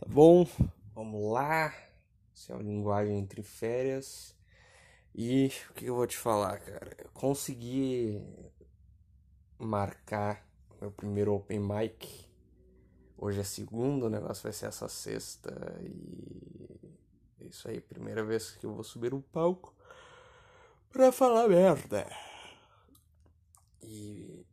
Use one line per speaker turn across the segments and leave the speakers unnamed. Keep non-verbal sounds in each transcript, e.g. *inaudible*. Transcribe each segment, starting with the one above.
Tá bom? Vamos lá. Essa é a linguagem entre férias. E o que eu vou te falar, cara? Eu consegui marcar meu primeiro open mic. Hoje é segundo, o negócio vai ser essa sexta. E é isso aí, primeira vez que eu vou subir um palco pra falar merda. E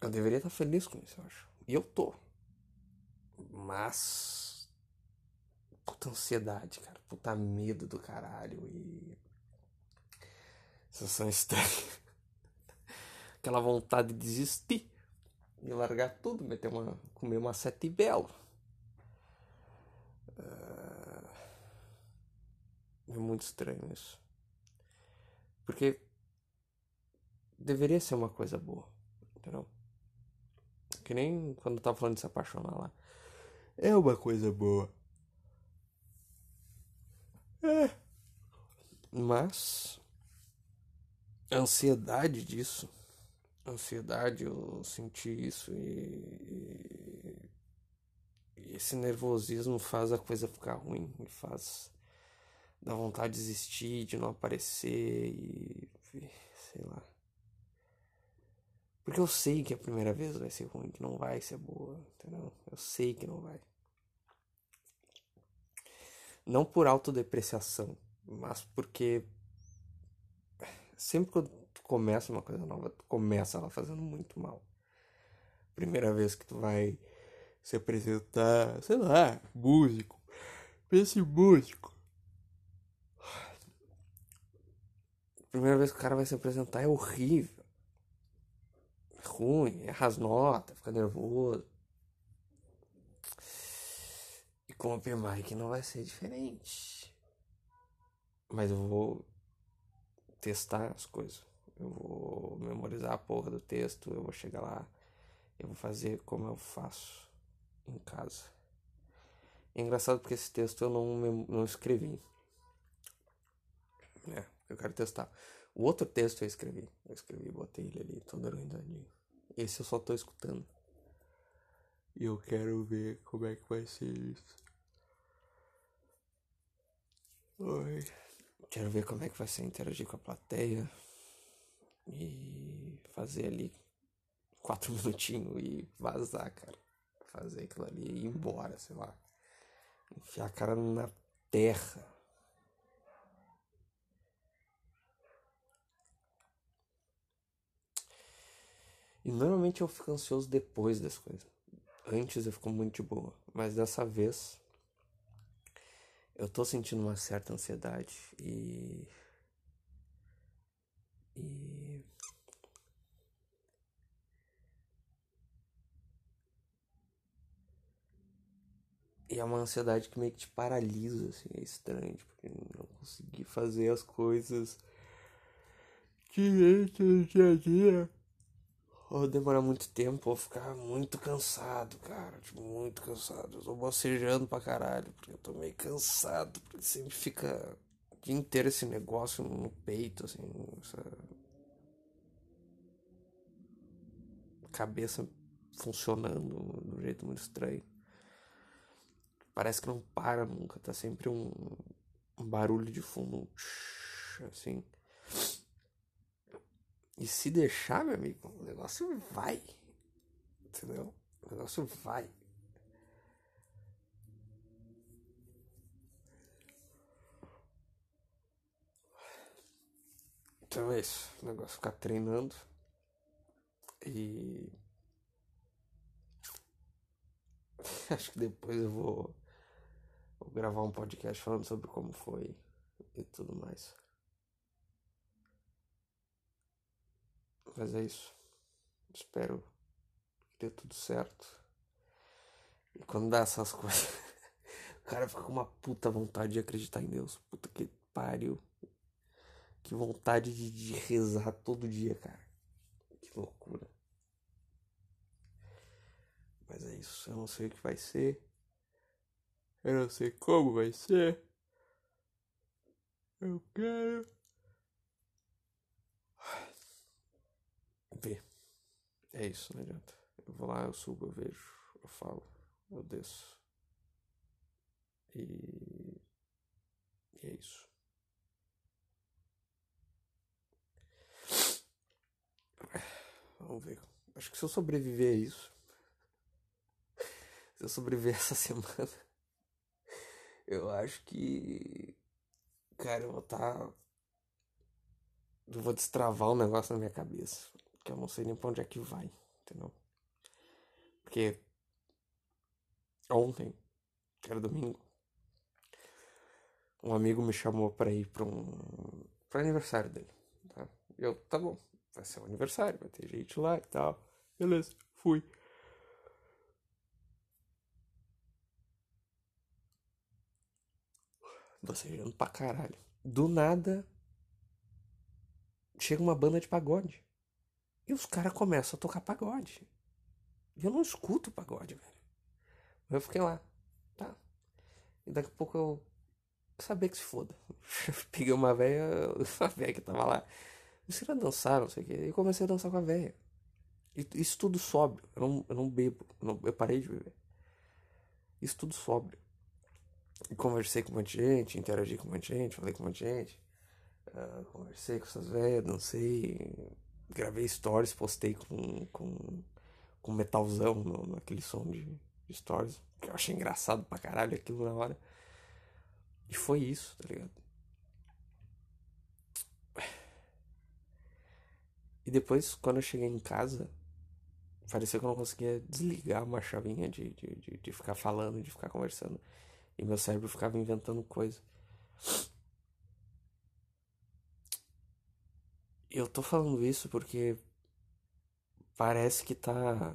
eu deveria estar feliz com isso, eu acho. E eu tô. Mas. Puta ansiedade, cara. Puta medo do caralho. E. Sensação estranha. *laughs* Aquela vontade de desistir. De largar tudo, meter uma. comer uma sete belo. Uh, é muito estranho isso. Porque deveria ser uma coisa boa, entendeu? Que nem quando eu tava falando de se apaixonar lá. É uma coisa boa. É. Mas a ansiedade disso, a ansiedade, eu senti isso e, e esse nervosismo faz a coisa ficar ruim faz dar vontade de desistir, de não aparecer e sei lá. Porque eu sei que a primeira vez vai ser ruim, que não vai ser boa, entendeu? Eu sei que não vai. Não por autodepreciação, mas porque sempre que tu começa uma coisa nova, tu começa ela fazendo muito mal. Primeira vez que tu vai se apresentar, sei lá, músico. Pense músico. Primeira vez que o cara vai se apresentar é horrível ruim, erra as notas, fica nervoso. E com o Open Mic não vai ser diferente. Mas eu vou testar as coisas. Eu vou memorizar a porra do texto, eu vou chegar lá, eu vou fazer como eu faço em casa. É engraçado porque esse texto eu não, não escrevi. É, eu quero testar. O outro texto eu escrevi. Eu escrevi, botei ele ali, todo organizadinho. Esse eu só tô escutando. E eu quero ver como é que vai ser isso. Oi. Quero ver como é que vai ser interagir com a plateia. E fazer ali quatro *laughs* minutinhos e vazar, cara. Fazer aquilo ali e ir embora, sei lá. Enfiar a cara na terra. E normalmente eu fico ansioso depois das coisas. Antes eu fico muito de boa. Mas dessa vez eu tô sentindo uma certa ansiedade e. E. E é uma ansiedade que meio que te paralisa, assim, é estranho, porque não consegui fazer as coisas direito no dia a dia ou demorar muito tempo, ou ficar muito cansado, cara. Tipo, muito cansado. Eu tô bocejando pra caralho, porque eu tô meio cansado. Porque sempre fica o dia inteiro esse negócio no peito, assim. Essa... Cabeça funcionando de um jeito muito estranho. Parece que não para nunca, tá sempre um, um barulho de fundo, assim. E se deixar, meu amigo, o negócio vai. Entendeu? O negócio vai. Então é isso. O negócio ficar treinando. E. *laughs* Acho que depois eu vou, vou gravar um podcast falando sobre como foi e tudo mais. Mas é isso. Espero que dê tudo certo. E quando dá essas *laughs* coisas, o cara fica com uma puta vontade de acreditar em Deus. Puta que pariu. Que vontade de, de rezar todo dia, cara. Que loucura. Mas é isso. Eu não sei o que vai ser. Eu não sei como vai ser. Eu quero. Ver. É isso, não adianta. Eu vou lá, eu subo, eu vejo, eu falo, eu desço. E, e é isso. Vamos ver. Acho que se eu sobreviver a isso. Se eu sobreviver *laughs* essa semana. Eu acho que. Cara, eu vou estar. Tá... Eu vou destravar um negócio na minha cabeça. Que eu não sei nem pra onde é que vai. Entendeu? Porque. Ontem, que era domingo. Um amigo me chamou pra ir pra um. pro aniversário dele. Tá? Eu, tá bom vai ser o aniversário, vai ter gente lá e tal. Beleza, fui. Bocejando pra caralho. Do nada, chega uma banda de pagode. E os caras começam a tocar pagode. E eu não escuto pagode, velho. Eu fiquei lá. Tá. E daqui a pouco eu sabia que se foda. *laughs* Peguei uma velha, *laughs* uma velha que tava lá você vai dançar, não sei o que. E comecei a dançar com a velha. Isso tudo sóbrio. Eu não, eu não bebo. Eu, não, eu parei de beber. Isso tudo sóbrio. E conversei com um monte de gente, interagi com um monte de gente, falei com um monte de gente. Uh, conversei com essas velhas, dancei. Gravei stories, postei com, com, com metalzão no, naquele som de, de stories. Que eu achei engraçado pra caralho aquilo na hora. E foi isso, tá ligado? E depois, quando eu cheguei em casa, parecia que eu não conseguia desligar uma chavinha de, de, de, de ficar falando, de ficar conversando. E meu cérebro ficava inventando coisa. Eu tô falando isso porque parece que tá.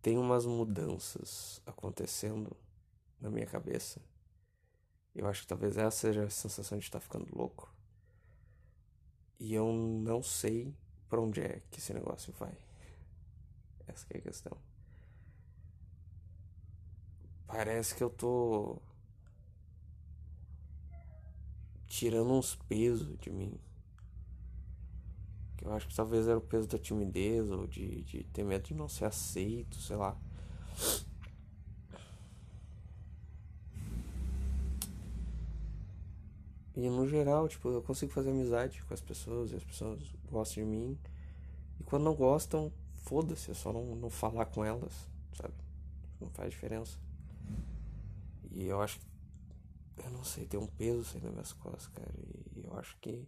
Tem umas mudanças acontecendo na minha cabeça. Eu acho que talvez essa seja a sensação de estar tá ficando louco. E eu não sei para onde é que esse negócio vai. Essa é a questão. Parece que eu tô tirando uns pesos de mim. Que eu acho que talvez era o peso da timidez ou de, de ter medo de não ser aceito, sei lá. E no geral, tipo, eu consigo fazer amizade com as pessoas e as pessoas gostam de mim. E quando não gostam, foda-se, é só não, não falar com elas, sabe? Não faz diferença. E eu acho que. Eu não sei, tem um peso assim nas minhas costas, cara. E eu acho que.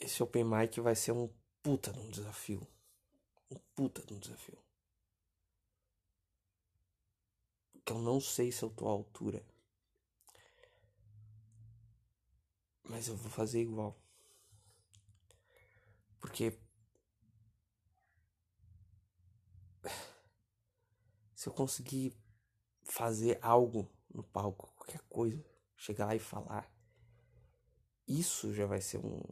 Esse Open Mic vai ser um puta de um desafio. Um puta de um desafio. Que eu não sei se eu tô à altura. Mas eu vou fazer igual. Porque. *sighs* Se eu conseguir fazer algo no palco, qualquer coisa, chegar lá e falar, isso já vai ser um,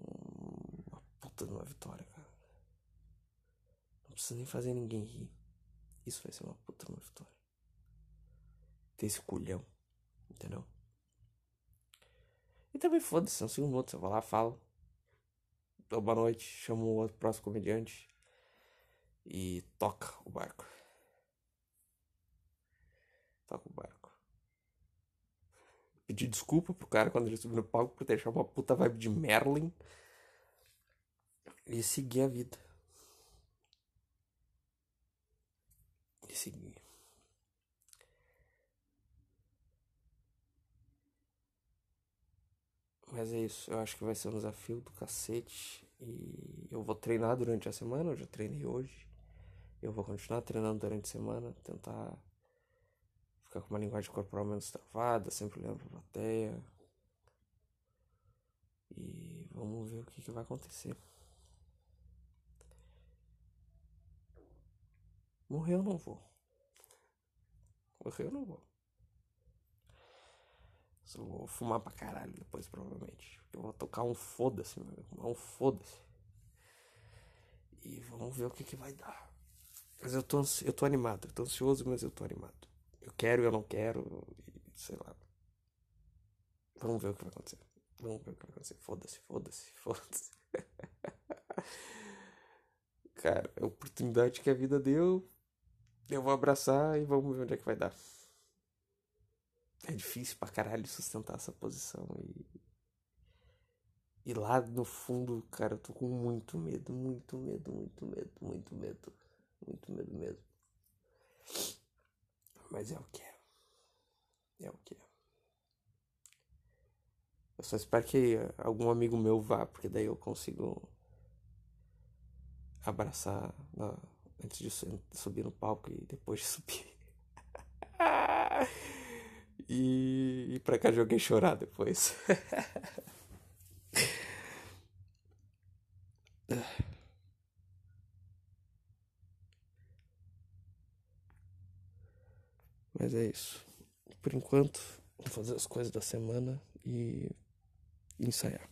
puta de uma vitória, cara. Não precisa nem fazer ninguém rir. Isso vai ser uma puta de uma vitória. Ter esse culhão, entendeu? E também foda-se, não sigo minutos, eu vou lá, falo. Dou boa noite, chamo o outro próximo comediante. E toca o barco. Toca o barco. Pedi desculpa pro cara quando ele subiu no palco por deixar uma puta vibe de Merlin. E seguir a vida. E seguir. Mas é isso, eu acho que vai ser um desafio do cacete. E eu vou treinar durante a semana, eu já treinei hoje. Eu vou continuar treinando durante a semana, tentar ficar com uma linguagem corporal menos travada, sempre olhando pra plateia. E vamos ver o que, que vai acontecer. Morrer eu não vou. Morrer eu não vou. Eu vou fumar pra caralho depois, provavelmente. Eu vou tocar um foda-se, meu Um foda-se. E vamos ver o que, que vai dar. Mas eu tô, eu tô animado. Eu tô ansioso, mas eu tô animado. Eu quero, eu não quero. sei lá. Vamos ver o que vai acontecer. Vamos ver o que vai acontecer. Foda-se, foda-se, *laughs* foda-se. Cara, a oportunidade que a vida deu. Eu vou abraçar e vamos ver onde é que vai dar. é difícil pra caralho sustentar essa posição e. E lá no fundo, cara, eu tô com muito medo, muito medo, muito medo, muito medo. Muito medo mesmo. Mas é o que é. É o que é. Eu só espero que algum amigo meu vá, porque daí eu consigo abraçar na, antes de subir no palco e depois de subir. *laughs* e ir pra cá joguei chorar depois. *laughs* Mas é isso. Por enquanto, vou fazer as coisas da semana e ensaiar.